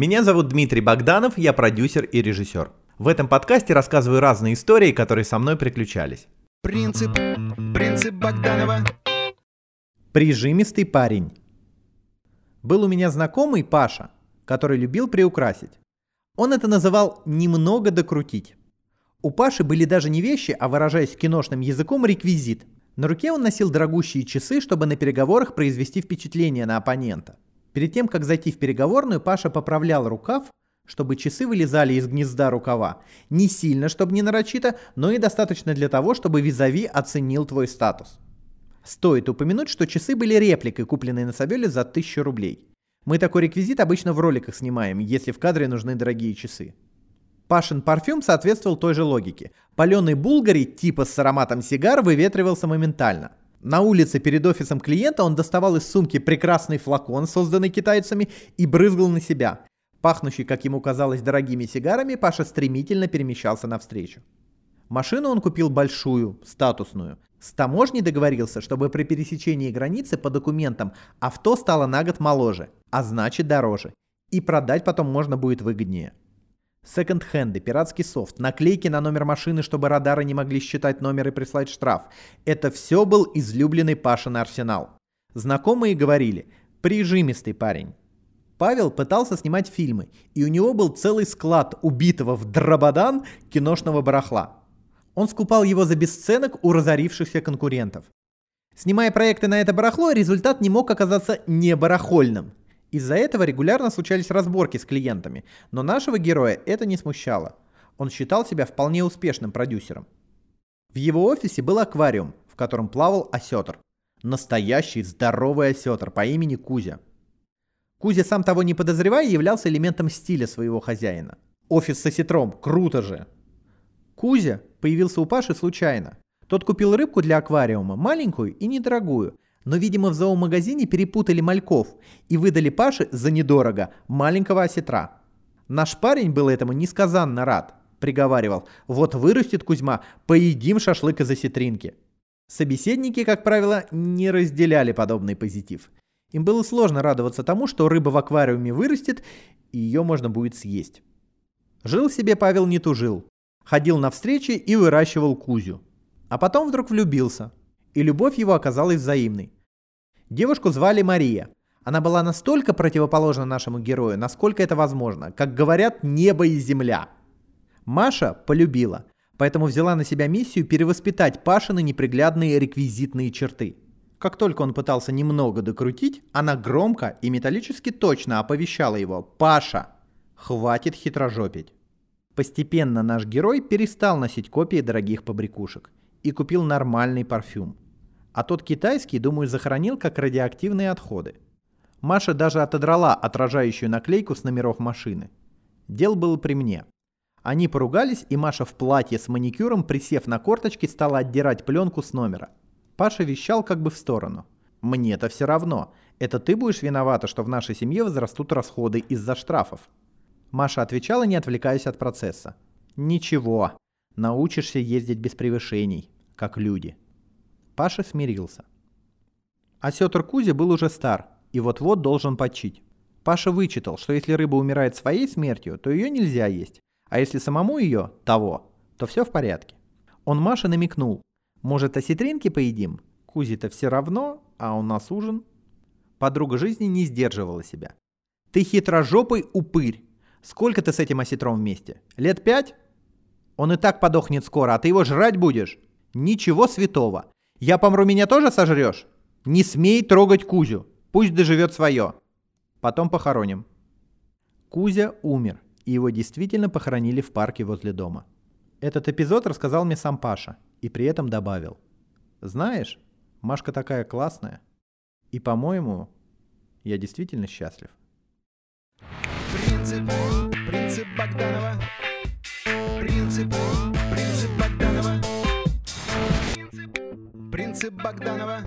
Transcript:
Меня зовут Дмитрий Богданов, я продюсер и режиссер. В этом подкасте рассказываю разные истории, которые со мной приключались. Принцип, принцип Богданова. Прижимистый парень. Был у меня знакомый Паша, который любил приукрасить. Он это называл «немного докрутить». У Паши были даже не вещи, а выражаясь киношным языком, реквизит. На руке он носил дорогущие часы, чтобы на переговорах произвести впечатление на оппонента. Перед тем, как зайти в переговорную, Паша поправлял рукав, чтобы часы вылезали из гнезда рукава. Не сильно, чтобы не нарочито, но и достаточно для того, чтобы визави оценил твой статус. Стоит упомянуть, что часы были репликой, купленной на Савеле за 1000 рублей. Мы такой реквизит обычно в роликах снимаем, если в кадре нужны дорогие часы. Пашин парфюм соответствовал той же логике. Паленый булгари типа с ароматом сигар выветривался моментально. На улице перед офисом клиента он доставал из сумки прекрасный флакон, созданный китайцами, и брызгал на себя. Пахнущий, как ему казалось, дорогими сигарами, Паша стремительно перемещался навстречу. Машину он купил большую, статусную. С таможней договорился, чтобы при пересечении границы по документам авто стало на год моложе, а значит дороже. И продать потом можно будет выгоднее. Секонд-хенды, пиратский софт, наклейки на номер машины, чтобы радары не могли считать номер и прислать штраф. Это все был излюбленный Пашин арсенал. Знакомые говорили «прижимистый парень». Павел пытался снимать фильмы, и у него был целый склад убитого в дрободан киношного барахла. Он скупал его за бесценок у разорившихся конкурентов. Снимая проекты на это барахло, результат не мог оказаться не барахольным. Из-за этого регулярно случались разборки с клиентами, но нашего героя это не смущало. Он считал себя вполне успешным продюсером. В его офисе был аквариум, в котором плавал осетр. Настоящий здоровый осетр по имени Кузя. Кузя, сам того не подозревая, являлся элементом стиля своего хозяина. Офис с осетром, круто же! Кузя появился у Паши случайно. Тот купил рыбку для аквариума, маленькую и недорогую, но, видимо, в зоомагазине перепутали мальков и выдали Паше за недорого маленького осетра. Наш парень был этому несказанно рад. Приговаривал, вот вырастет Кузьма, поедим шашлык из осетринки. Собеседники, как правило, не разделяли подобный позитив. Им было сложно радоваться тому, что рыба в аквариуме вырастет, и ее можно будет съесть. Жил себе Павел не тужил. Ходил на встречи и выращивал Кузю. А потом вдруг влюбился – и любовь его оказалась взаимной. Девушку звали Мария. Она была настолько противоположна нашему герою, насколько это возможно, как говорят небо и земля. Маша полюбила, поэтому взяла на себя миссию перевоспитать Пашины неприглядные реквизитные черты. Как только он пытался немного докрутить, она громко и металлически точно оповещала его «Паша, хватит хитрожопить». Постепенно наш герой перестал носить копии дорогих побрякушек и купил нормальный парфюм. А тот китайский, думаю, захоронил как радиоактивные отходы. Маша даже отодрала отражающую наклейку с номеров машины. Дел было при мне. Они поругались, и Маша в платье с маникюром, присев на корточки, стала отдирать пленку с номера. Паша вещал как бы в сторону. «Мне-то все равно. Это ты будешь виновата, что в нашей семье возрастут расходы из-за штрафов». Маша отвечала, не отвлекаясь от процесса. «Ничего. Научишься ездить без превышений, как люди». Паша смирился. Осетр Кузя был уже стар и вот-вот должен почить. Паша вычитал, что если рыба умирает своей смертью, то ее нельзя есть, а если самому ее, того, то все в порядке. Он Маше намекнул, может осетринки поедим? Кузе-то все равно, а у нас ужин. Подруга жизни не сдерживала себя. Ты хитрожопый упырь. Сколько ты с этим осетром вместе? Лет пять? Он и так подохнет скоро, а ты его жрать будешь? Ничего святого. Я помру, меня тоже сожрешь? Не смей трогать Кузю. Пусть доживет свое. Потом похороним. Кузя умер, и его действительно похоронили в парке возле дома. Этот эпизод рассказал мне сам Паша, и при этом добавил. Знаешь, Машка такая классная. И, по-моему, я действительно счастлив. Принцип, принцип Богданова. Богданова.